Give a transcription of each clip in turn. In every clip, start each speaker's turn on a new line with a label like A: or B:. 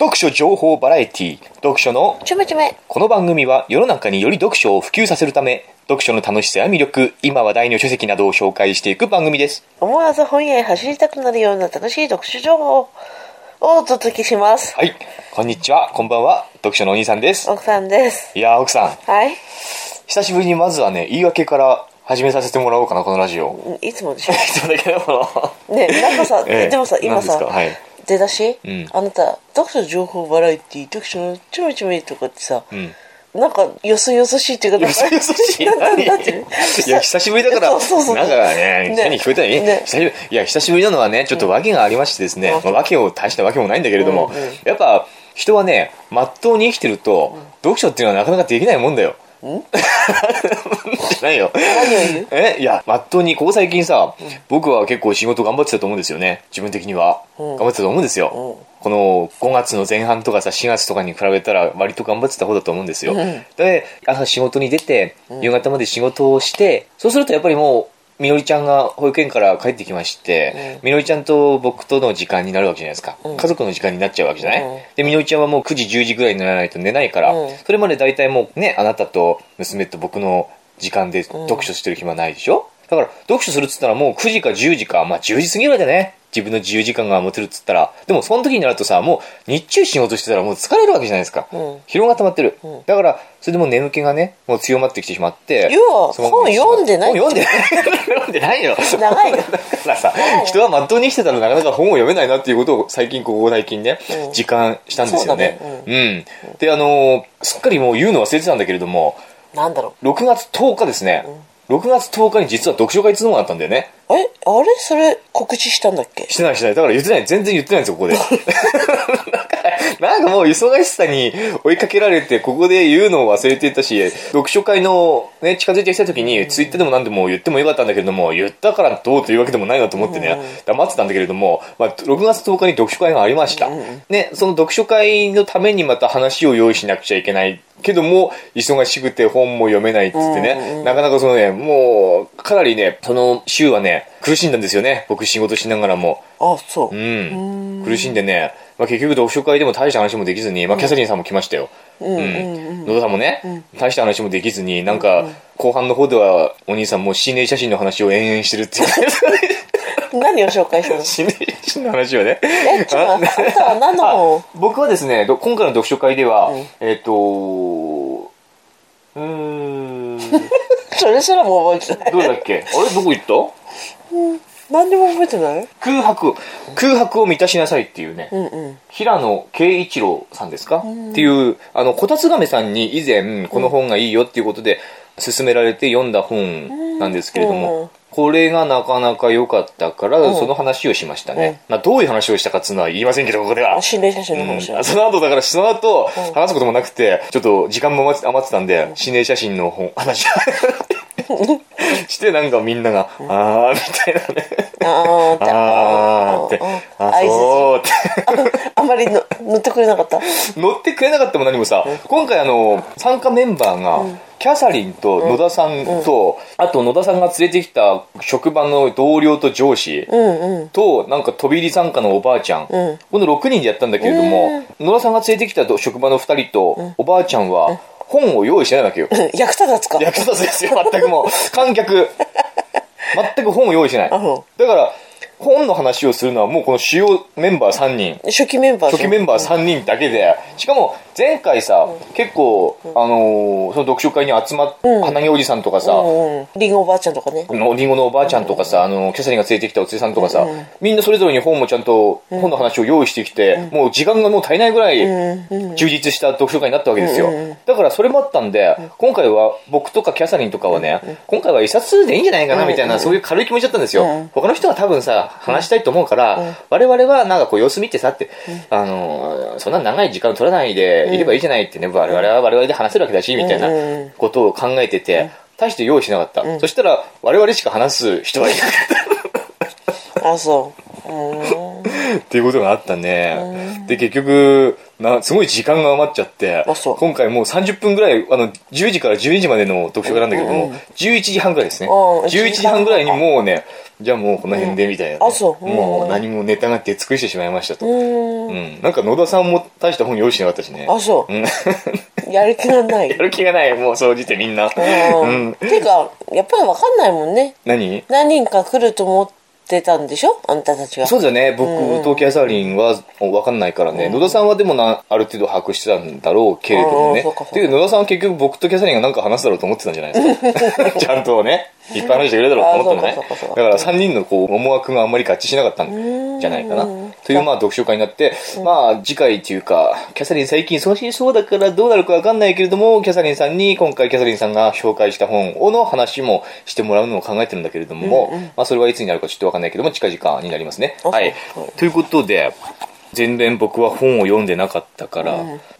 A: 読書情報バラエティ読書の
B: ちょめちょめ。
A: この番組は世の中により読書を普及させるため読書の楽しさや魅力今話題の書籍などを紹介していく番組です。
B: 思わず本屋へ走りたくなるような楽しい読書情報をお届けします。
A: はい。こんにちは。こんばんは。読書のお兄さんです。
B: 奥さんです。
A: いやー奥さん。
B: はい。
A: 久しぶりにまずはね言い訳から始めさせてもらおうかなこのラジオ。
B: いつもでしょ。
A: いつもだけど。も
B: ねなんかさ、
A: ええ。
B: でもさ、今さ、
A: か？はい
B: 出だし、
A: うん。
B: あなた、読書情報バラエティ、読書のちょめちょめとかってさ、
A: うん。
B: なんか、よそよそしいっていうか、
A: よそよそしい。
B: な
A: 何
B: い
A: や久しぶりだから
B: そうそうそう。
A: なんかね
B: ね。
A: 変に聞こえたらい？い、
B: ね。
A: 久しぶりいや久しぶりなのはねちょっと訳がありましてですね、
B: うん。
A: まあ、訳を大した訳もないんだけれども、やっぱ人はねまっとうに生きてると、読書っていうのはなかなかできないもんだよ ないよ。
B: 何を言う？
A: え？いやまっとうにここ最近さ、僕は結構仕事頑張ってたと思うんですよね。自分的には、
B: うん。
A: 頑張ってたと思うんですよ、
B: うん。
A: この5月の前半とかさ4月とかに比べたら割と頑張ってた方だと思うんですよ、
B: うん。
A: で朝仕事に出て夕方まで仕事をして、そうするとやっぱりもうみのりちゃんが保育園から帰ってきまして、みのりちゃんと僕との時間になるわけじゃないですか、
B: うん。
A: 家族の時間になっちゃうわけじゃない、
B: うん。
A: でみのりちゃんはもう9時10時ぐらいにならないと寝ないから、
B: うん。
A: それまで大体もうねあなたと娘と僕の時間で読書してる暇ないでしょ、だから読書するっつったらもう9時か10時かまあ10時過ぎぐらいだね自分の自由時間が持てるっつったらでもその時になるとさもう日中仕事してたらもう疲れるわけじゃないですか、
B: うん。
A: 疲労が溜まってる、
B: うん。
A: だからそれでもう眠気がねもう強まってきてしまって
B: 要は
A: そのまま
B: 本読んでない。
A: 本読んでない。読んでないよ。
B: 長いよ。
A: だからさ人はまっとうに生きてたらなかなか本を読めないなっていうことを最近ここ最近ね、
B: うん。
A: 実感したんですよね。
B: そう
A: うん。であのーすっかりもう言うの忘れてたんだけれども
B: なんだろ
A: 6月10日ですね、6月10日に実は読書会っていうのがあったんだよね
B: う。えあれ？それ告知したんだっけ？
A: してないしてない。だから言ってない。全然言ってないんですよここで。なんかもう忙しさに追いかけられてここで言うのを忘れていたし読書会のね近づいてきた時にツイッターでも何でも言ってもよかったんだけれども言ったからどうというわけでもないなと思ってね黙ってたんだけれども、まあ、6月10日に読書会がありました、ね、その読書会のためにまた話を用意しなくちゃいけないけども忙しくて本も読めないっつってね、なかなかそのねもうかなりねその週はね苦しんだんですよね。僕仕事しながらも。
B: あ、そう。
A: うん、苦しんでね、まあ、結局読書会でも大した話もできずに、まあ、キャサリンさんも来ましたよ、
B: うんうん
A: うん。野田さんもね、大した話もできずになんか後半の方ではお兄さんも心霊写真の話を延々してるっていう。
B: 何を紹介したの？
A: 心霊写真の話をね。
B: え、ちょっと、あなたは何の？
A: 僕はですねど今回の読書会では、
B: うん。
A: えっ、とうーん
B: それすらも覚えてない。
A: どうだっけ？あれ？どこ行った？
B: 何でも覚えてない？
A: 空白。空白を満たしなさいっていうね、
B: うんうん。
A: 平野慶一郎さんですか、っていうあのこたつ亀さんに以前この本がいいよっていうことで勧められて読んだ本なんですけれども、
B: うん。
A: これがなかなか良かったから、
B: ん。
A: その話をしましたね、まあ、どういう話をしたかっていうのは言いませんけどここでは。
B: 心霊写真の
A: うん。その後だからその後話すこともなくてちょっと時間も余って余ってたんで心霊写真の本話してなんかみんなが「あー」みたいなね。
B: あーって。
A: あーって。
B: うん。
A: あ
B: 相槌
A: そうって。
B: あんまりの乗ってくれなかった？
A: 乗ってくれなかったも何もさ、今回あの参加メンバーが、キャサリンと野田さんと、あと野田さんが連れてきた職場の同僚と上司。となんか飛び入り参加のおばあちゃん。この6人でやったんだけれども、野田さんが連れてきた職場の2人と、おばあちゃんは本を用意してないわけよ、
B: 役立たずか。
A: 役立たずですよ全くもう。観客。全く本を用意してない、
B: う。ん
A: だから本の話をするのはもうこの主要メンバー3人。
B: 初期メンバー
A: 初期メンバー3人だけで、しかも前回さ、結構、あのーその読書会に集まっ、花毛おじさんとかさ、
B: うんうん。リンゴおばあちゃんとかね。
A: のりんごのおばあちゃんとかさ、あの、キャサリンが連れてきたお連れさんとかさ、みんなそれぞれに本もちゃんと、本の話を用意してきて、もう時間がもう足りないぐらい、充実した読書会になったわけですよ。だからそれもあったんで、今回は僕とかキャサリンとかはね、今回は一冊でいいんじゃないかなみたいな、そういう軽い気持ちだったんですよ。他の人は多分さ、話したいと思うから、我々はなんかこう様子見てさって、あのー、そんな長い時間取らないでいればいいじゃないってね、我々は我々で話せるわけだし、みたいなことを考えてて、大して用意しなかった。そしたら、我々しか話す人はいなかった。
B: あ、そう。
A: っていうことがあったね。で、結局、な、すごい時間が余っちゃって今回もう30分ぐらい、あの、10時から12時までの読書会なんだけども、11時半ぐらいですね。
B: うん
A: 11時半ぐらいにもうね、じゃあもうこの辺でみたいなね、
B: あそう
A: もう何もネタがって尽くしてしまいましたと。うん。なんか野田さんも大した本用意してなかったしね。
B: あ、そう
A: う。ん。
B: やる気がない
A: や。る気がない、もう総じてみんな。
B: う
A: うん
B: ん。ていうか、やっぱりわかんないもんね。
A: 何？
B: 何人か来ると思ってたんでしょ？あんたたちが。
A: そうだよね。僕とキャサリンは分かんないからね。野田さんはでもな、ある程度把握してたんだろうけれどもね。っていう野田さんは結局僕とキャサリンが何か話すだろうと思ってたんじゃないですか？ちゃんとね、いっぱい話してくれるだろうと思ったのねだから3人のこう思惑があんまり合致しなかったんじゃないかな。というまあ読書会になって、まあ次回っていうか、キャサリン最近忙しそうだからどうなるか分かんないけれども、キャサリンさんに今回キャサリンさんが紹介した本をの話もしてもらうのを考えてるんだけれども、まあそれはいつになるかちょっと分かんないけども、近々になりますね。
B: あ
A: はい。ということで、全然僕は本を読んでなかったから、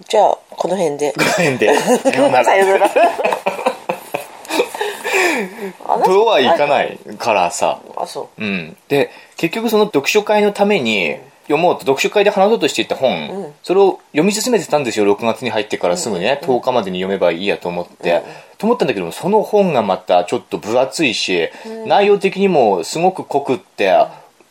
B: じゃあ、この辺で。
A: この辺で、さようなら とはいかないからさ、
B: あ、そう。
A: うん。で、結局その読書会のために、読もうと、読書会で話そうとしていた本、それを読み進めてたんですよ、6月に入ってからすぐね、10日までに読めばいいやと思って、と思ったんだけども、その本がまたちょっと分厚いし、内容的にもすごく濃くって、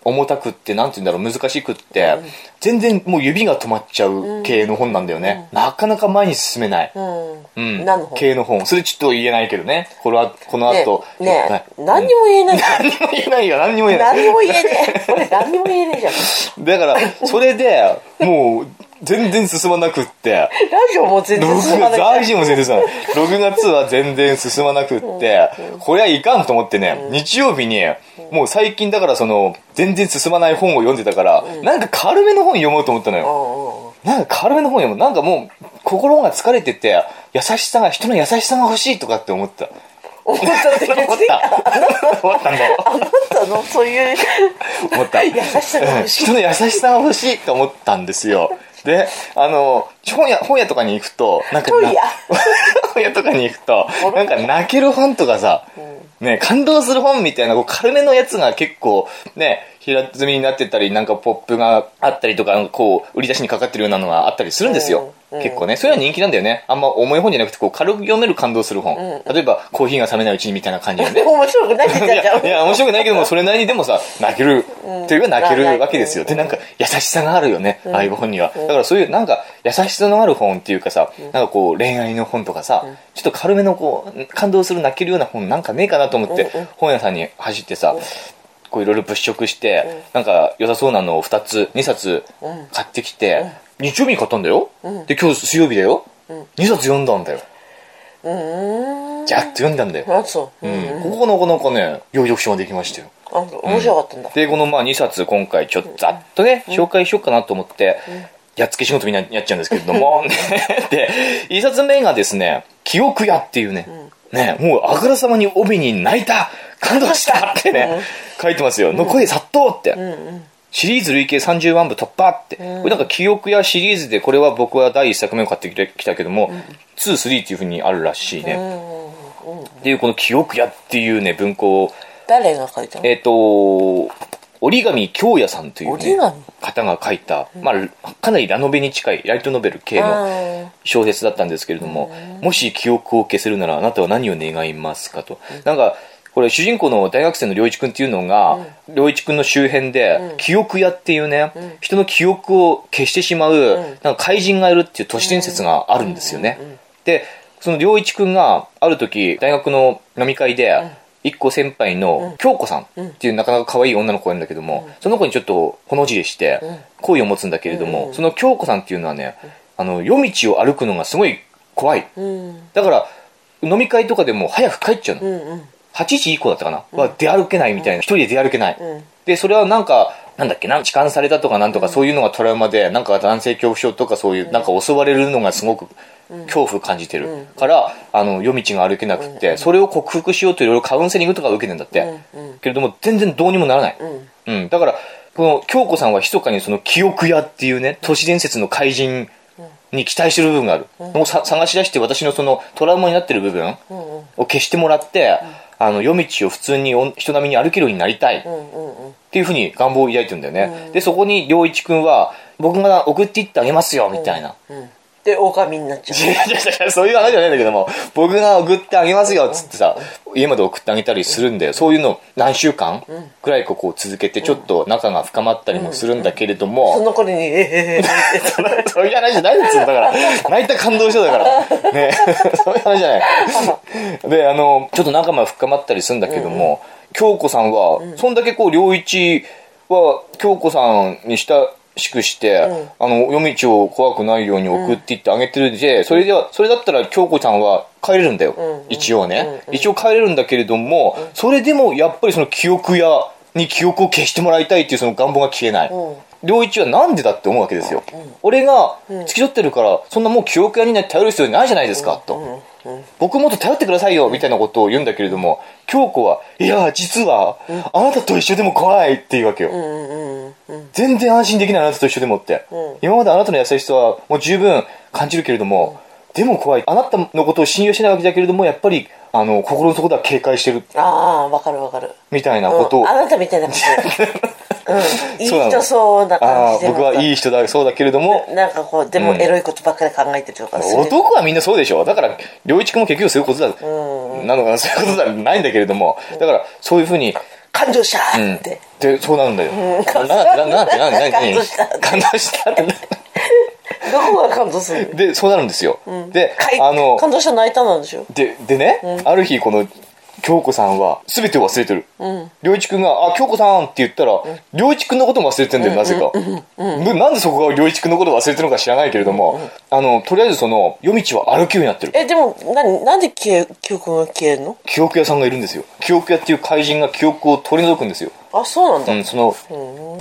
A: 重たくって、なんて言うんだろう、難しくって、全然もう指が止まっちゃう系の本なんだよね。なかなか前に進めない。
B: うん。
A: うん。
B: 何の本
A: 系の本。それちょっと言えないけどね。これは、この
B: ね
A: 後。
B: え、ね
A: はい
B: え、何にも言えない。
A: 何にも言えないよ、何にも言えない。
B: 何にも言えねえ。俺何にも言えねえじゃん。
A: だから、それで、もう、全然進まなくって、
B: ラジオも全然進
A: 6月、
B: まない。
A: 大事も全然進まない。6月は全然進まなくって、これはいかんと思ってね、日曜日に、もう最近だからその、全然進まない本を読んでたから、なんか軽めの本読もうと思ったのよ。なんか軽めの本読む。なんかもう、心が疲れてて、優しさが、人の優しさが欲しいとかって思った。
B: 思ったって
A: た。思ったんだよ。
B: なたの？そういう
A: 思った。
B: 優しさが欲しい。
A: 人の優しさが欲しいと思ったんですよ。で、あの、本屋、本屋とかに行くと、なんかな、
B: 本屋。
A: 本屋とかに行くと、なんか泣ける本とかさ、ね、感動する本みたいな、こう軽めのやつが結構、ね、平積みになってたり、なんかポップがあったりとか、こう、売り出しにかかってるようなのがあったりするんですよ。
B: うんうん
A: 結構ね。そういうのは人気なんだよね。あんま重い本じゃなくて、こう、軽く読める感動する本。例えば、コーヒーが冷めないうちにみたいな感じでね。
B: 面白くないって言っ
A: いや、
B: ちゃうじゃん。
A: いや、面白くないけども、それなりにでもさ、泣ける。というか泣けるわけですよ。で、なんか、優しさがあるよね、ああいう本には。だからそういう、なんか、優しさのある本っていうかさ、なんかこう、恋愛の本とかさ、ちょっと軽めのこう、感動する泣けるような本なんかねえかなと思って、本屋さんに走ってさ、こういろいろ物色して、なんか良さそうなのを2つ、2冊買ってきて、日曜日に買ったんだよ。で、今日水曜日だよ。2冊読んだんだよ。
B: うーん。
A: じゃっと読んだんだよ。
B: あ、そう。
A: う
B: うん。
A: ん。ここなかなかね、良い読書ができましたよ。
B: あ、面白かったんだ。
A: で、このまあ2冊今回ちょっとざっとね、紹介しようかなと思って、やっつけ仕事みんなやっちゃうんですけれども、で、1冊目がですね、記憶屋っていうね、ね、もうあからさまに帯に泣いた感動したってね、書いてますよ。の声殺到って。シリーズ累計30万部突破って。これなんか記憶やシリーズで、これは僕は第1作目を買ってきてきたけども、2、3っていう風にあるらしいね。っていうこの記憶屋っていうね、文庫を。
B: 誰が書いたの？
A: えっ、と、折り紙京也さんという、ね方が書いた、まあ、かなりラノベに近いライトノベル系
B: あ
A: の
B: ー
A: 小説だったんですけれども、もし記憶を消せるならあなたは何を願いますかと。なんか、これ主人公の大学生の良一くんっていうのが、良一くんの周辺で、記憶屋っていうね、人の記憶を消してしまう、なんか怪人がいるっていう都市伝説があるんですよね。で、その良一くんがある時、大学の飲み会で、一個先輩の京子さんっていうなかなか可愛い女の子がいるんだけども、その子にちょっとほの字でして、恋を持つんだけれども、その京子さんっていうのはね、あの、夜道を歩くのがすごい怖い。
B: うん。
A: だから、飲み会とかでも早く帰っちゃうの。
B: うんうん。
A: 8時以降だったかな、は出歩けないみたいな。一人で出歩けない。
B: ん
A: で、それはなんか、なんだっけな、痴漢されたとかなんとかそういうのがトラウマで、なんか男性恐怖症とかそういう、なんか襲われるのがすごく恐怖を感じてる。から、あの、夜道が歩けなくって、それを克服しようといろいろカウンセリングとか受けてんだって。けれども、全然どうにもならない。うん。だから、この京子さんは密かにその記憶屋っていうね、都市伝説の怪人に期待してる部分がある。もうさ探し出して私のそのトラウマになってる部分を消してもらって、あの、夜道を普通にお人並みに歩けるようになりたい。っていうふうに願望を抱いてるんだよね。で、そこに良一くんは、僕が送っていってあげますよ、みたいな。
B: で、狼になっちゃう。
A: いやいやいやそういう話じゃないんだけども、僕が送ってあげますよ、つってさ、家まで送ってあげたりするんだよ。そういうの何週間くらいこう続けて、ちょっと仲が深まったりもするんだけれども、
B: その頃に、ええええ
A: そういう話じゃないですよ、だから。泣いた感動しただから。ね。そういう話じゃない。で、あの、ちょっと仲間深まったりするんだけども、京子さんは、そんだけこう、良一は、京子さんに親しくして、あの、夜道を怖くないように送っていってあげてるで、それでは、それだったら京子さんは帰れるんだよ。一応ね。一応帰れるんだけれども、それでもやっぱりその記憶や、に記憶を消してもらいたいっていうその願望が消えない。良一はなんでだって思うわけですよ。俺が付き添ってるから、そんなもう記憶屋にね頼る必要ないじゃないですか、と。僕もっと頼ってくださいよ、みたいなことを言うんだけれども、京子は、いや、実は、あなたと一緒でも怖いっていうわけよ。全然安心できないあなたと一緒でもって。今まであなたの優しさはもう十分感じるけれども、でも怖い。あなたのことを信用してないわけだけれども、やっぱり、あの、心の底では警戒してる、
B: ああ、わかるわかる。
A: みたいなことを、
B: うんあなたみたいな感じ。うん。いい人そうな感じで。
A: 僕はいい人だ、そうだけれども、
B: なんかこう、でもエロいことばっかり考えてるとか。
A: 男はみんなそうでしょ。だから良一君も結局そういうことだ、なのかなそういうことじゃないんだけれども。だからそういうふうに、
B: 感動した
A: うん。
B: って。
A: でそうなるんだよ、
B: 感動
A: なななんてなんて何？
B: 感動した
A: 感動したって。
B: どこが感動する？の
A: でそうなるんですよ、で
B: かい
A: あの
B: 感動した泣いたなんでしょ？
A: ででね、ある日この京子さんは全てを忘れてる。良、一君が「あ京子さん」って言ったら良、一君のことも忘れてんだよなぜか、でなんでそこが良一君のことを忘れてるのか知らないけれども、あのとりあえずその夜道は歩くようになってる。
B: え、でも、なに、なんで記憶が消えるの？
A: 記憶屋さんがいるんですよ。記憶屋っていう怪人が記憶を取り除くんですよ。
B: あ、そうなんだ。
A: うん、その、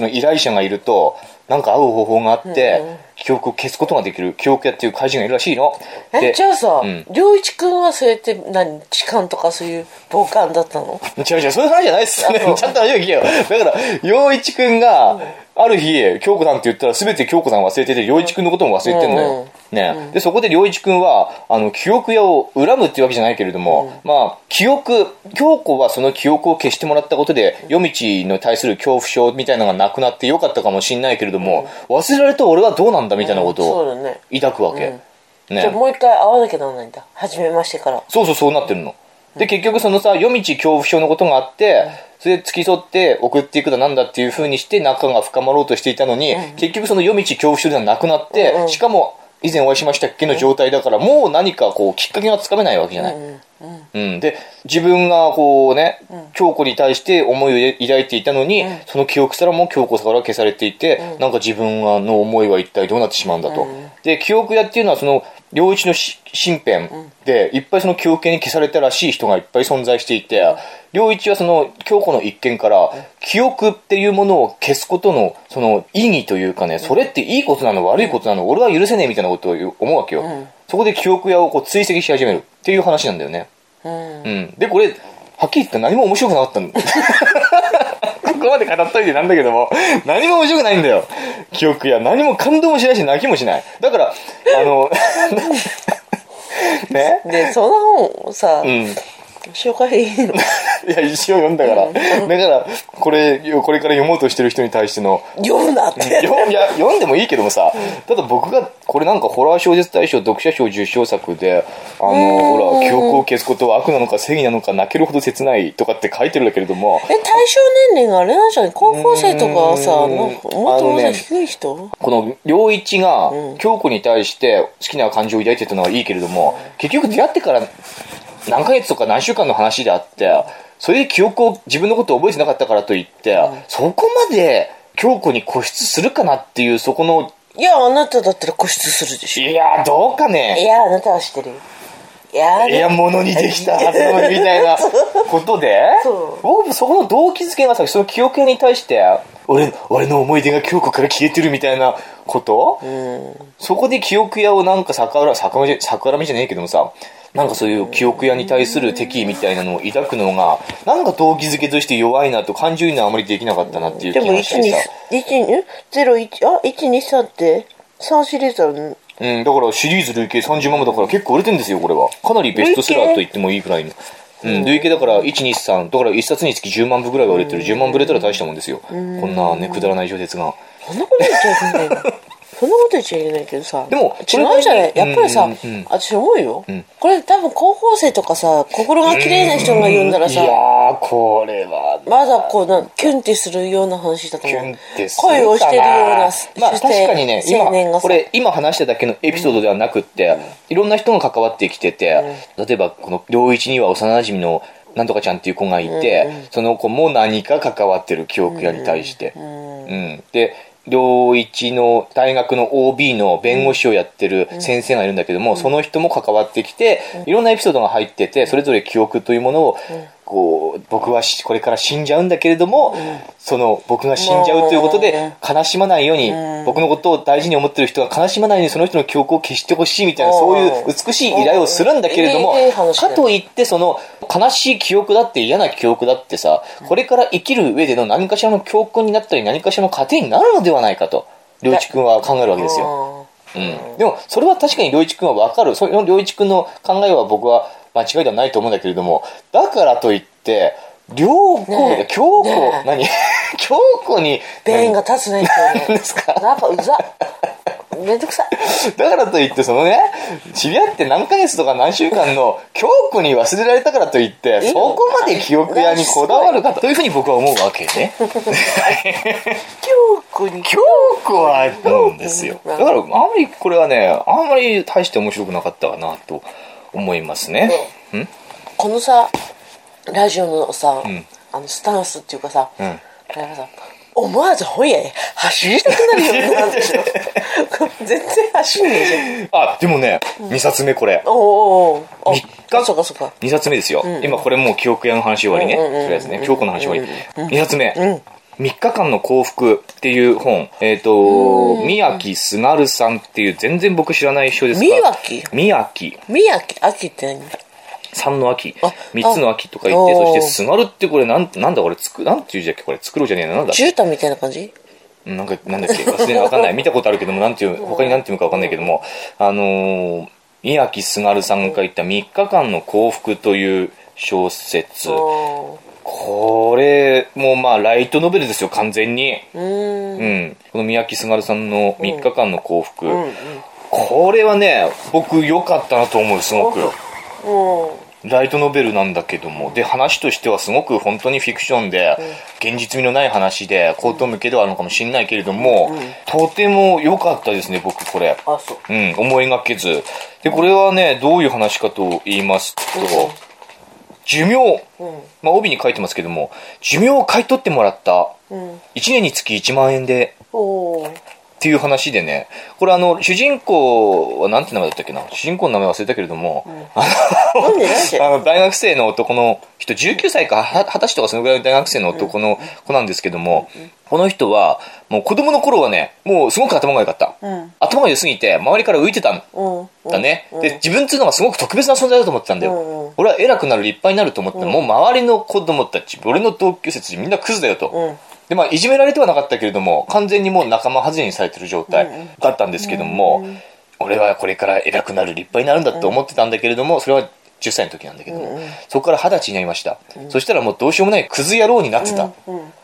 A: 依頼者がいると、なんか会う方法があって、記憶を消すことができる記憶屋っていう怪人がいるらしいの。
B: え、
A: で
B: じゃあさ
A: うん、
B: 良一くんはそうやって、何、痴漢とかそういう傍観だったの？
A: 違う違う、そういう話じゃないっすね。ちゃんと話を聞けよ。だから、陽一くんが、ある日、京子さんって言ったら全て京子さん忘れてて、陽一くんのことも忘れてんのよ。ね、で、そこで良一くんは、あの、記憶屋を恨むっていうわけじゃないけれども、まあ、記憶、京子はその記憶を消してもらったことで、夜道に対する恐怖症みたいなのがなくなってよかったかもしんないけれども、忘れられた俺はどうなんだみたいなことを。抱くわけ。ね
B: じゃあもう一回会わなきゃならないんだ。初めましてから。
A: そうそうそうなってるの。で、結局そのさ、夜道恐怖症のことがあって、それで付き添って送っていくだなんだっていう風にして仲が深まろうとしていたのに、結局その夜道恐怖症ではなくなって、しかも以前お会いしましたっけの状態だから、もう何かこうきっかけがつかめないわけじゃない。うん、で自分がこうね、京子に対して思いを抱いていたのに、その記憶すらも京子から消されていて、なんか自分の思いは一体どうなってしまうんだと、で記憶屋っていうのはその良一のし身辺で、いっぱいその記憶に消されたらしい人がいっぱい存在していて、良一はその京子の一見から、記憶っていうものを消すことのその意義というかね、それっていいことなの悪いことなの、俺は許せねえみたいなことを思うわけよ、そこで記憶屋をこう追跡し始めるっていう話なんだよね
B: うん。
A: うん。で、これ、はっきり言って何も面白くなかったんだ。ここまで語っといてなんだけども、何も面白くないんだよ。記憶や。何も感動もしないし、泣きもしない。だから、あの、ね？
B: で、その本をさ、
A: うん。
B: 紹介いいの？
A: いや、一応読んだから。だから、これ、これから読もうとしてる人に対しての、
B: 読むなって。
A: 読んいや読んでもいいけどもさ、ただ僕がこれなんかホラー小説大賞読者賞受賞作であのほら記憶を消すことは悪なのか正義なのか泣けるほど切ないとかって書いてるんだけれども
B: え、対象年齢があれなんじゃない高校生とかさ、
A: うん
B: なんか、もっともっと低い人
A: この良一が京子に対して好きな感情を抱いてたのはいいけれども結局出会ってから何ヶ月とか何週間の話であってそれで記憶を自分のことを覚えてなかったからといって、そこまで京子に固執するかなっていうそこの
B: いや、あなただったら固執するでしょ。
A: いやどうか
B: い
A: ね
B: や、あなたは知ってる。よ。いや、
A: いや、物にできたはずみたいな ことで？
B: そう。
A: 僕そこの動機づけがさその記憶屋に対して俺俺の思い出が京子から消えてるみたいなこと、そこで記憶屋をなんか逆恨み逆恨みじゃねえけどもさなんかそういう記憶屋に対する敵意みたいなのを抱くのがなんか動機づけとして弱いなと感情移入はあまりできなかったなっていう気
B: でも、1、2
A: がしてさ、
B: 1、ん ?0、1、あ、1、2、3って、3シリーズある
A: うん、だからシリーズ累計30万部だから結構売れてんですよこれは。かなりベストセラーと言ってもいいくらいの。うん、累計だから123だから1冊につき10万部ぐらいは売れてる。10万部売れたら大したもんですよ。こんなねくだらない小説が。
B: そんなこと言っちゃいけないのそんなこと言っちゃいけないけどさ。
A: でも
B: 違うんじゃない？やっぱりさ、
A: うんうん
B: 私思うよ、
A: ん。
B: これ多分高校生とかさ心が綺麗な人が読んだらさ
A: いやーこれは
B: まだこうなキュンってするような話だと思う。
A: キュンってするかな。
B: 恋をしてるような
A: まあ確かにね今これ今話しただけのエピソードではなくって、いろんな人が関わってきてて、例えばこの良一には幼馴染のなんとかちゃんっていう子がいて、その子も何か関わってる記憶屋に対して、うん。で良一の大学の OB の弁護士をやってる先生がいるんだけども、その人も関わってきて、いろんなエピソードが入っててそれぞれ記憶というものを、こう僕はしこれから死んじゃうんだけれども、その僕が死んじゃうということで悲しまないように、僕のことを大事に思ってる人が悲しまないようにその人の記憶を消してほしいみたいな、
B: うん。
A: そういう美しい依頼をするんだけれども、かといってその悲しい記憶だって嫌な記憶だってさこれから生きる上での何かしらの教訓になったり何かしらの糧になるのではないかと良一君は考えるわけですよ。うん、でもそれは確かに良一君は分かる。その良一君の考えは僕は間違いではないと思うんだけれどもだからといって良子、
B: ねえ
A: 京子、
B: ねえ。
A: 何？京子に
B: 弁が立つね今日ね。
A: ですか？
B: なんかうざめんどくさい。
A: だからといってそのね知り合って何ヶ月とか何週間の京子に忘れられたからといってそこまで記憶屋にこだわるかというふうに僕は思うわけね。
B: 京子に。
A: 京子は思うんですよ。だからあんまりこれはねあんまり大して面白くなかったかなと思いますね。うん。
B: このさラジオのさ、
A: ん。
B: あのスタンスっていうかさ、
A: うん。
B: 思わず本屋へ走りたくなるようになるでしょ。全然走んねえじゃん。
A: あでもね2冊目これ。
B: おおおお
A: 三日？
B: そうかそうか。
A: 2冊目ですよ、今これもう記憶屋の話終わりね、
B: うんうんうん
A: とりあえずね京子の話終わり、2冊目、3日間の幸福っていう本えっ、と宮城すがるさんっていう全然僕知らない人ですが
B: 宮城？
A: 宮城。
B: 宮城？秋って何？
A: 三の秋。
B: あ
A: 三つの秋とか言って
B: あ
A: そしてすがるってこれなんなんだこれつくなんていう字だっけ？これ作ろうじゃねえな。なんだ
B: 絨毯みたいな感じ？
A: うんなんかなんだっけ？忘れわかんない。見たことあるけどもなんていう他になんていうかわかんないけどもあのー宮城すがるさんが書いた「3日間の幸福」という小説。
B: お
A: これもまあライトノベルですよ完全に。
B: ーうーん。
A: うん。この宮城すがるさんの「3日間の幸福」
B: うんうん。
A: これはね僕良かったなと思うすごく。
B: うん。
A: ライトノベルなんだけども。で話としてはすごく本当にフィクションで、現実味のない話で口頭向けではあるのかもしれないけれども、とても良かったですね僕これ。
B: あそう。
A: うん思いがけず。でこれはねどういう話かと言いますと、寿命、
B: うん。
A: まあ、帯に書いてますけども寿命を買い取ってもらった。
B: うん。
A: 1年につき1万円でっていう話でねこれあの主人公はなんて名前だったっけな？主人公の名前忘れたけれども、あの 大学生の男の人19歳かは二十歳とかそのぐらいの大学生の男の子なんですけども、この人はもう子供の頃はねもうすごく頭が良かった、
B: うん。
A: 頭が良すぎて周りから浮いてたん
B: うん
A: だね、
B: うん。
A: で自分っていうのがすごく特別な存在だと思ってたんだよ、俺は偉くなる立派になると思ってた、もう周りの子供たち俺の同級生たちみんなクズだよと、
B: うん
A: でまあいじめられてはなかったけれども完全にもう仲間外れにされてる状態だったんですけども、俺はこれから偉くなる立派になるんだと思ってたんだけれどもそれは10歳の時なんだけども、そこから二十歳になりました、そしたらもうどうしようもないクズ野郎になってた、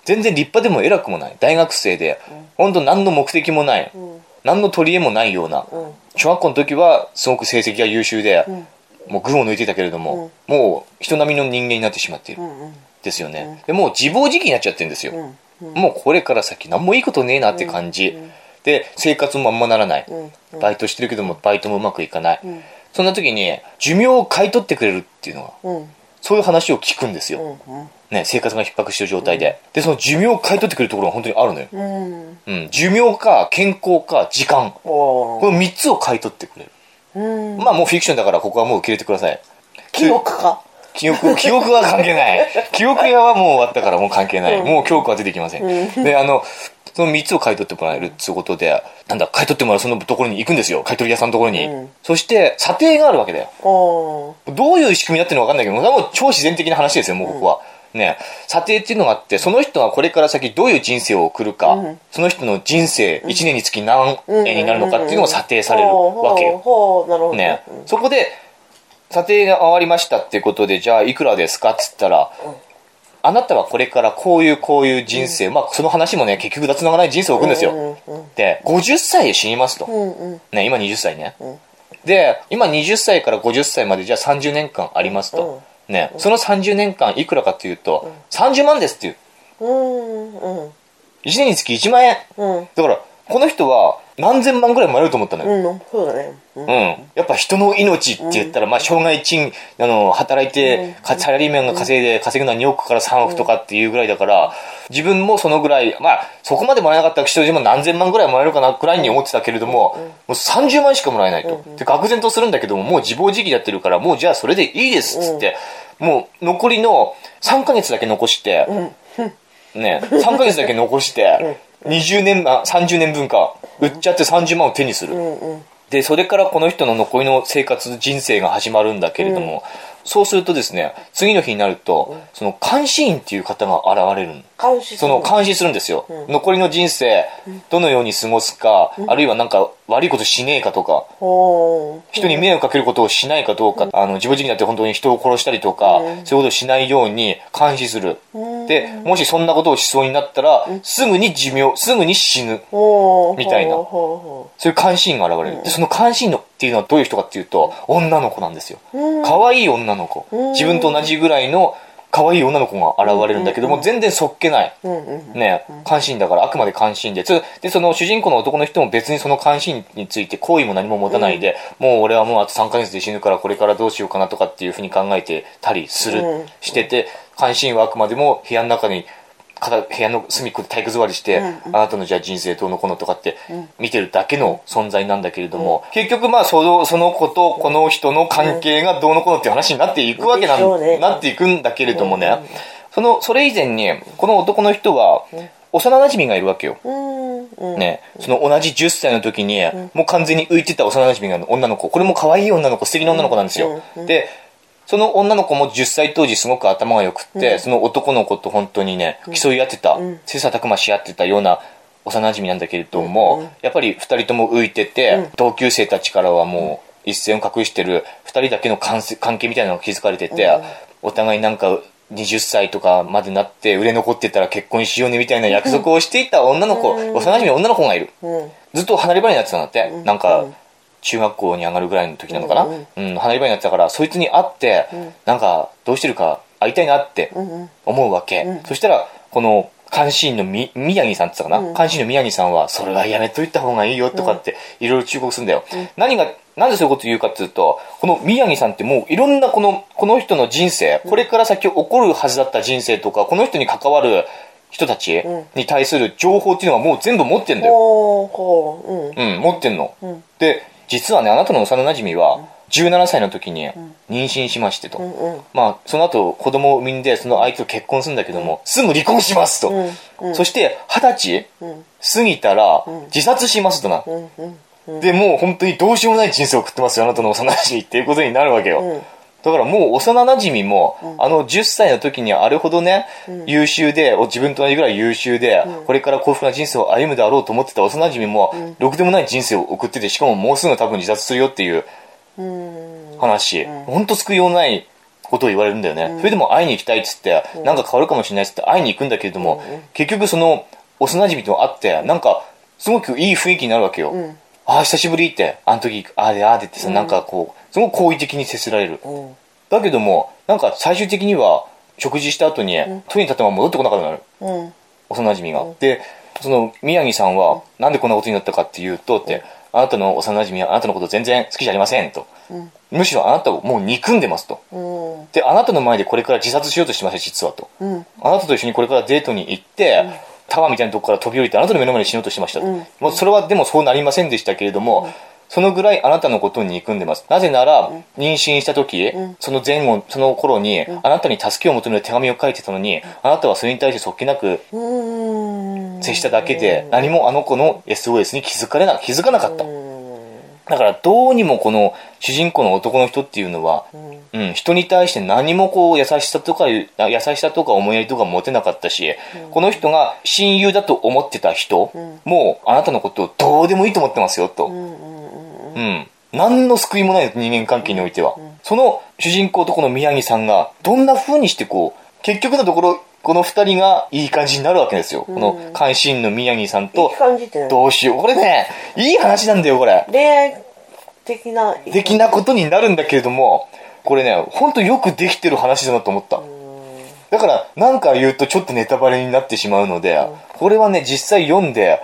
A: 全然立派でも偉くもない。大学生で、本当何の目的もない、何の取り柄もないような、小学校の時はすごく成績が優秀で、もう群を抜いてたけれども、もう人並みの人間になってしまっている、ですよね、でもう自暴自棄になっちゃってるんですよ、もうこれから先何もいいことねえなって感じ、で生活もあんまならない、バイトしてるけどもバイトもうまくいかない、そんな時に寿命を買い取ってくれるっていうのが
B: うん。
A: そういう話を聞くんですよ、
B: うん
A: ね、生活が逼迫してる状態で、でその寿命を買い取ってくれるところが本当にあるのよ、
B: うん。
A: うん、寿命か健康か時間。
B: お
A: この3つを買い取ってくれる、
B: うん。
A: まあもうフィクションだからここはもう受け入れてください。
B: 記憶か？
A: 記憶、記憶は関係ない。記憶屋はもう終わったからもう関係ない。もう教区は出てきません。で、あの、その3つを買い取ってもらえるっていうことで、なんだ、買い取ってもらうそのところに行くんですよ。買い取り屋さんのところに。
B: うん
A: そして、査定があるわけだよ。
B: お
A: どういう仕組みになってるのか分かんないけど、もう超自然的な話ですよ、もうここは。ね、査定っていうのがあって、その人がこれから先どういう人生を送るか、
B: うん
A: その人の人生、1年につき何円になるのかっていうのが査定されるわけよ。ね、そこで査定が終わりましたってことで、じゃあいくらですかっつったら、あなたはこれからこういうこういう人生、まあその話もね、結局雑ながない人生を送るんですよ。で、50歳で死にますと。ね、今20歳ね。で、今20歳から50歳までじゃあ30年間ありますと。ね、その30年間いくらかっていうと、30万ですっていう。
B: うんうん
A: 1年につき1万円。
B: うん
A: だから、この人は何千万ぐらいもらえると思ったのよ。
B: うんそうだね。うん。
A: うん。やっぱ人の命って言ったら、まあ、障害賃、あの、働いて、かサラリーマンが稼いで、稼ぐのは2億から3億とかっていうぐらいだから、自分もそのぐらい、まあ、そこまでもらえなかった人自も何千万ぐらいもらえるかなぐらいに思ってたけれども、もう30万しかもらえないと。で、愕然とするんだけども、もう自暴自棄やってるから、もうじゃあそれでいいですっつって、もう残りの3ヶ月だけ残して、ね、3ヶ月だけ残して、20年、あ、30年分か、売っちゃって30万を手にする。で、それからこの人の残りの生活、人生が始まるんだけれども、そうするとですね、次の日になると、その監視員っていう方が現れるその監視するんですよ。残りの人生、どのように過ごすか、あるいはなんか悪いことしねえかとか、
B: ほう
A: 人に迷惑かけることをしないかどうか、あの、自分自身になって本当に人を殺したりとか、そういうことをしないように監視する。で、もしそんなことをしそうになったら、すぐに寿命、すぐに死ぬ。みたいな。そういう監視員が現れる。で、その監視員のっていうのはどういう人かっていうと、女の子なんですよ。可愛い女の子。自分と同じぐらいの可愛い女の子が現れるんだけども、全然そっけない。ね、監視員だからあくまで監視員でつでその主人公の男の人も別にその監視員について好意も何も持たないで、もう俺はもうあと3ヶ月で死ぬからこれからどうしようかなとかっていうふうに考えてたりする、
B: うん
A: してて監視員はあくまでも部屋の中に片部屋の隅っこで体育座りして、あなたのじゃあ人生どうのこうのとかって見てるだけの存在なんだけれども、結局まあそのその子とこの人の関係がどうのこうのっていう話になっていくわけなん、
B: ね。
A: なっていくんだけれどもね、そのそれ以前にこの男の人は幼馴染がいるわけよ。
B: うん。うん。
A: ね、その同じ10歳の時に、もう完全に浮いてた幼馴染が女の子。これも可愛い女の子、素敵な女の子なんですよ。で、その女の子も10歳当時すごく頭が良くって、その男の子と本当にね、競い合ってた、切磋琢磨し合ってたような幼馴染なんだけれども、やっぱり2人とも浮いてて、同級生たちからはもう一線を隠してる2人だけの関係関係みたいなのが築かれてて、お互いなんか20歳とかまでなって売れ残ってたら結婚しようねみたいな約束をしていた女の子、幼馴染の女の子がいる。
B: うん。
A: ずっと離れ離れになってたんだって。なんか、中学校に上がるぐらいの時なのかな？うん、離れ離れになってたから、そいつに会って、なんか、どうしてるか会いたいなって思うわけ。そしたら、この、監視員のみ宮城さんって言ったかな、監視員の宮城さんは、それはやめといた方がいいよとかって、いろいろ忠告するんだよ。何が、なんでそういうこと言うかっていうと、この宮城さんってもういろんなこの、この人の人生、これから先起こるはずだった人生とか、この人に関わる人たちに対する情報っていうのはもう全部持ってんだよ。
B: ほう。ん。
A: うん、持ってんの。で、実はね、あなたの幼馴染は、17歳の時に妊娠しましてと。
B: うん
A: まあ、その後子供を産んで、その相手と結婚するんだけども、すぐ離婚しますと。そして、二十歳過ぎたら、自殺しますとな。で、もう本当にどうしようもない人生を送ってますよ、あなたの幼馴染っていうことになるわけよ。だからもう幼馴染も、あの10歳の時にあれほどね、優秀で、お自分と同じぐらい優秀で、これから幸福な人生を歩むであろうと思ってた幼馴染も、ろくでもない人生を送ってて、しかももうすぐ多分自殺するよっていう話。ほんと救いようないことを言われるんだよね。それでも会いに行きたいっつって、なんか変わるかもしれないっつって会いに行くんだけれども、結局その幼馴染と会って、なんかすごくいい雰囲気になるわけよ。ああ、久しぶりって、あの時、ああでああでってさ、なんかこう、すごく好意的に接せられる。だけども、なんか最終的には、食事した後に、トイレに立ったまま戻ってこなくなる。
B: うん
A: 幼馴染が。で、その宮城さんは、なんでこんなことになったかっていうと、って、あなたの幼馴染はあなたのこと全然好きじゃありませんと。むしろあなたをもう憎んでますと。
B: うん
A: で、あなたの前でこれから自殺しようとしてますよ、実はと。
B: うん
A: あなたと一緒にこれからデートに行って、タワーみたいなとこから飛び降りてあなたの目の前で死のうとしてましたと。もうそれはでもそうなりませんでしたけれども、そのぐらいあなたのことに憎んでます。なぜなら、妊娠した時、その前後、その頃に、あなたに助けを求める手紙を書いてたのに、あなたはそれに対してそっけなく
B: うん。
A: 接しただけで、何もあの子の SOS に気づかれな、気づかなかった。だからどうにもこの主人公の男の人っていうのは、うん、人に対して何もこう優しさとか、優しさとか思いやりとか持てなかったし、この人が親友だと思ってた人、もうあなたのことをどうでもいいと思ってますよと。うん。何の救いもない人間関係においては。その主人公とこの宮城さんが、どんな風にしてこう、結局のところ、この二人がいい感じになるわけですよ。この監視員の宮城さん
B: い
A: とどうしよう。これね、いい話なんだよ、これ。
B: 恋愛的な
A: 的なことになるんだけれども、これね、ほんとよくできてる話だなと思った。だから、なんか言うとちょっとネタバレになってしまうので、これはね、実際読んで、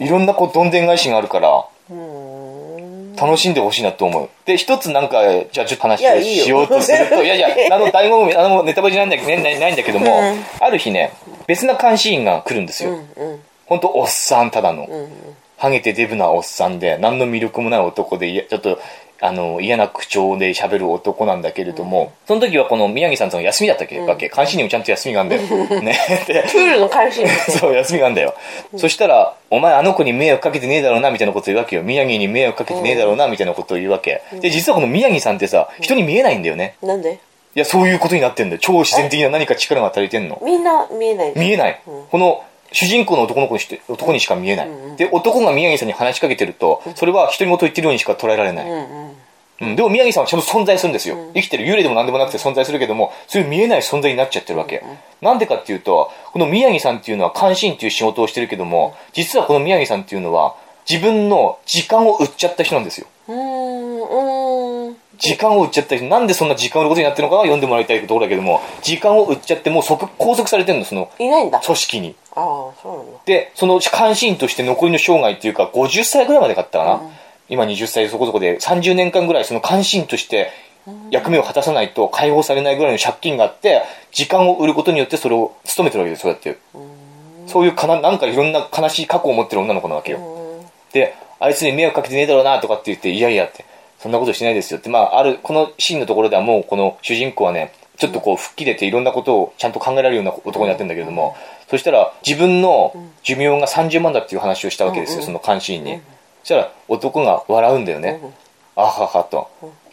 A: いろんなこう、どんでん返しがあるから、楽しんでほしいなと思う。で、一つなんか、じゃあちょっと話しようとすると、いやいや、あの、大門、あの、ネタバレじゃないんだけど、ないないんだけども、ある日ね、別な監視員が来るんですよ。ほんと、おっさん、ただの。ハゲてデブなおっさんで、何の魅力もない男で、いやちょっと、あの、嫌な口調で喋る男なんだけれども、その時はこの宮城さんとの休みだったっけ、わけ監視にもちゃんと休みがあるんだよ。ね。で、
B: プールの監視員
A: そう、休みがあるんだよ。そしたら、お前あの子に迷惑かけてねえだろうな、みたいなこと言うわけよ。宮城に迷惑かけてねえだろうな、みたいなことを言うわけ。で、実はこの宮城さんってさ、人に見えないんだよね。
B: なんで？
A: いや、そういうことになってんだよ。超自然的な何か力が足りてんの。
B: みんな見えない
A: 見えない。この、主人公の男の子にして、男にしか見えない。で、男が宮城さんに話しかけてると、それは独り言言ってるようにしか捉えられない。うん、でも宮城さんはちゃんと存在するんですよ。生きてる幽霊でも何でもなくて存在するけども、そういう見えない存在になっちゃってるわけ。なんでかっていうと、この宮城さんっていうのは監視員っていう仕事をしてるけども、実はこの宮城さんっていうのは、自分の時間を売っちゃった人なんですよ。
B: うん
A: 時間を売っちゃった人、なんでそんな時間を売ることになってるのかは読んでもらいたいところだけども、時間を売っちゃってもう即拘束されてるの、その
B: いないんだ
A: 組織に。
B: ああそうなんだ
A: で、その監視員として残りの生涯っていうか、50歳ぐらいまでかったかな。今20歳そこそこで、30年間ぐらいその監視員として役目を果たさないと解放されないぐらいの借金があって、時間を売ることによってそれを務めてるわけです、そうやって。そういうかな、なんかいろんな悲しい過去を持ってる女の子なわけよ。で、あいつに迷惑かけてねえだろうなとかって言って、いやいやって、そんなことしないですよって、まあ、ある、このシーンのところではもうこの主人公はね、ちょっとこう吹っ切れていろんなことをちゃんと考えられるような男になってるんだけれども、そしたら自分の寿命が30万だっていう話をしたわけですよ、その監視員に。そしたら男が笑うんだよね。あははと。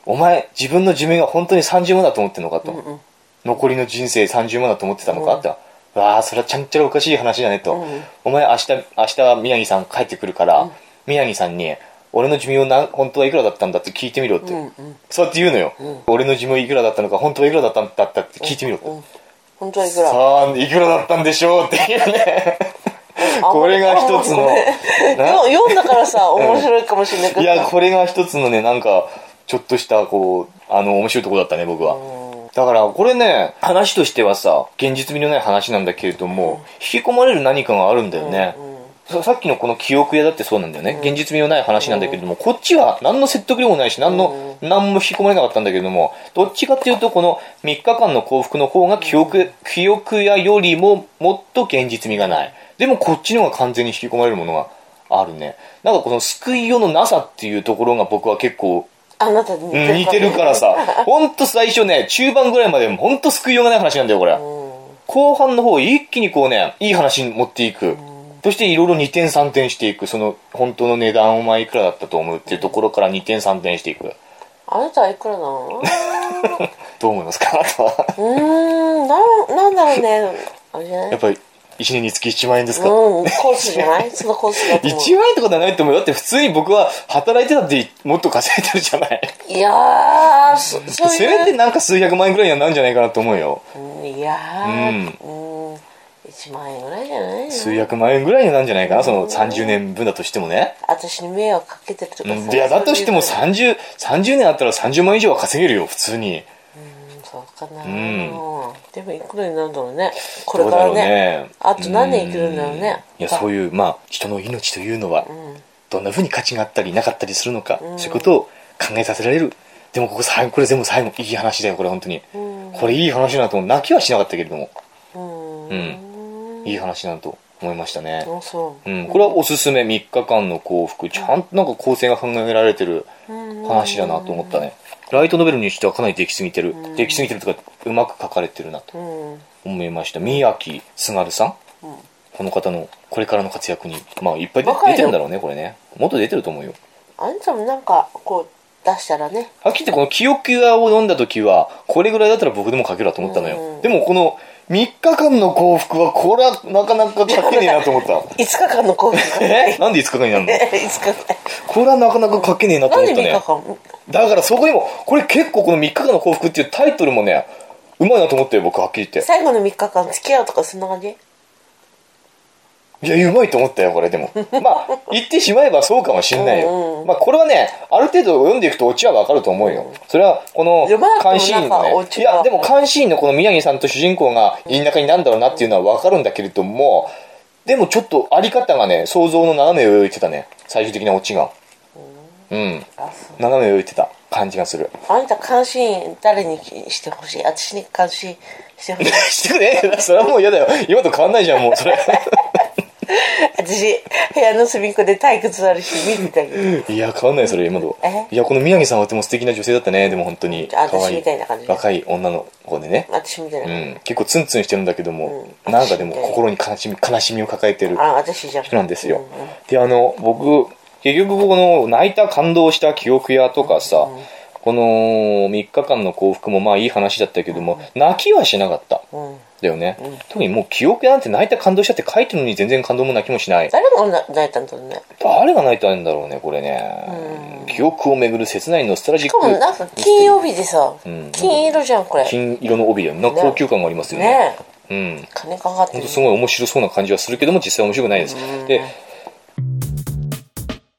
A: お前、自分の寿命が本当に30万だと思ってんのかと。残りの人生30万だと思ってたのかって。わあ、それはちゃんちゃらおかしい話だねと。お前明日、明日宮城さん帰ってくるから、宮城さんに、俺の寿命な本当はいくらだったんだって聞いてみろって。そうやって言うのよ。俺の寿命いくらだったのか、本当はいくらだったんだったって聞いてみろって。
B: 本当はいくら
A: さあ、いくらだったんでしょうっていうね。
B: あ
A: これが一つの、
B: 読んだからさ面白いかもしれないけど
A: いや、これが一つのね、なんか、ちょっとした、こう、あの、面白いところだったね、僕は。だから、これね、話としてはさ、現実味のない話なんだけれども、引き込まれる何かがあるんだよね。ささっきのこの記憶屋だってそうなんだよね。現実味のない話なんだけれども、こっちは何の説得力もないし、何の、何も引き込まれなかったんだけれども、どっちかっていうと、この3日間の幸福の方が記憶、記憶屋よりももっと現実味がない。でもこっちの方が完全に引き込まれるものがあるね。なんかこの救いよのなさっていうところが僕は結構
B: あなたに似て
A: 似てるからさ、ほんと最初ね、中盤ぐらいまでほんと救いようがない話なんだよ、これ。後半の方一気にこうね、いい話に持っていく。そしていろいろ2点3点していく。その本当の値段お前いくらだったと思うっていうところから2点3点していく。
B: あなたはいくらなの？
A: どう思いますか？あとは。
B: うーんなんなんだろうねあれ？じゃない
A: やっぱり1年につき1万円ですか、
B: うんコースじゃない？そのコースだと思う
A: 1万円ってことはないと思うよ。だって普通に僕は働いてたってもっと稼いでるじゃない。
B: いやーそそう
A: せ
B: いう
A: めてなんか数百万円ぐらいにはなるんじゃないかなと思うよ。
B: うんいやーうん1万円ぐらいじゃないの？
A: 数百万円ぐらいになるんじゃないかな、その30年分だとしてもね。
B: 私に迷惑かけてるとか
A: いや、だとしても
B: そういう
A: 30、30年あったら30万以上は稼げるよ、普通に。
B: うんそうかな、
A: ん。
B: でもいくらになるんだろうね。これから
A: どうだろう
B: ね。あと何年生きるんだろうね。
A: いや、そういう、まあ、人の命というのは、どんな風に価値があったりなかったりするのか、そういうことを考えさせられる。でもここ最後、これ全部最後いい話だよ、これ本当に。これいい話だなと思う。泣きはしなかったけれども、
B: うん。
A: うん。いい話だなと思いましたね。
B: う
A: う。ん、これはおすすめ。3日間の幸福。ちゃんとなんか構成が考えられてる話だなと思ったね。ライトノベルにしてはかなりできすぎてる。できすぎてるとかうまく書かれてるなと
B: うん。
A: 思いました。宮城すがるさん、この方のこれからの活躍に。まあいっぱい出てるんだろうねこれね。もっと出てると思うよ。
B: あんたもなんかこう出したらね。
A: はっきり言ってこの記憶屋を読んだ時はこれぐらいだったら僕でも書けるわと思ったのよ、
B: うん。
A: でもこの3日間の幸福は、これはなかなか書けねえなと思った。
B: 5日間の幸福？
A: え？なんで5日間になるの
B: ？5日間
A: これはなかなか書けねえなと
B: なんで3
A: 思ったね
B: 日。間？
A: だからそこにも、これ結構この3日間の幸福っていうタイトルもね、うまいなと思ってよ、僕はっきり言って。
B: 最後の3日間付き合うとかそんな感じ？
A: いや、うまいと思ったよ、これでも。まあ、言ってしまえばそうかもしんないよ。まあ、これはね、ある程度読んでいくとオチはわかると思うよ。それは、この監視員のね。いや、でも監視員のこの宮城さんと主人公がいい仲になるんだろうなっていうのはわかるんだけれども、でもちょっとあり方がね、想像の斜め上を行ってたね。最終的なオチが。うん。斜め上を行ってた感じがする。
B: あんた監視員誰にしてほしい？私に監視してほしい
A: してくれそれはもう嫌だよ。今と変わんないじゃん、もうそれ。
B: 私部屋の隅っこで退屈あるし見てたけど。
A: いや、変わんないそれ、今と
B: え？
A: いや、この宮城さんはとても素敵な女性だったね、でも本当に。
B: あ
A: 可愛
B: 私みたいな感じ
A: 若い女の子でね。
B: 私みたいうな、
A: ん。結構ツンツンしてるんだけども、
B: うん。
A: なんかでも心に悲しみ、悲しみを抱えてる
B: あ私じゃん。
A: 人なんですよ。
B: うんうん
A: で、あの、僕、結局この泣いた感動した記憶屋とかさ、この3日間の幸福もまあいい話だったけども、泣きはしなかった。
B: うん
A: だよね。特にもう記憶屋なんて泣いた感動したって書いてるのに全然感動も泣きもしない。
B: 誰がな泣いたんだろうね
A: 誰が泣いたんだろうね、これね。記憶をめぐる切ないノスタルジッ
B: しか
A: ク。
B: もなんか金曜日でさ、
A: ん
B: 金色じゃんこれ
A: 金色の帯だよ。な高級感がありますよね。
B: ねえ
A: うん。
B: 金かかってる
A: すごい面白そうな感じはするけども、実際面白くないです。で、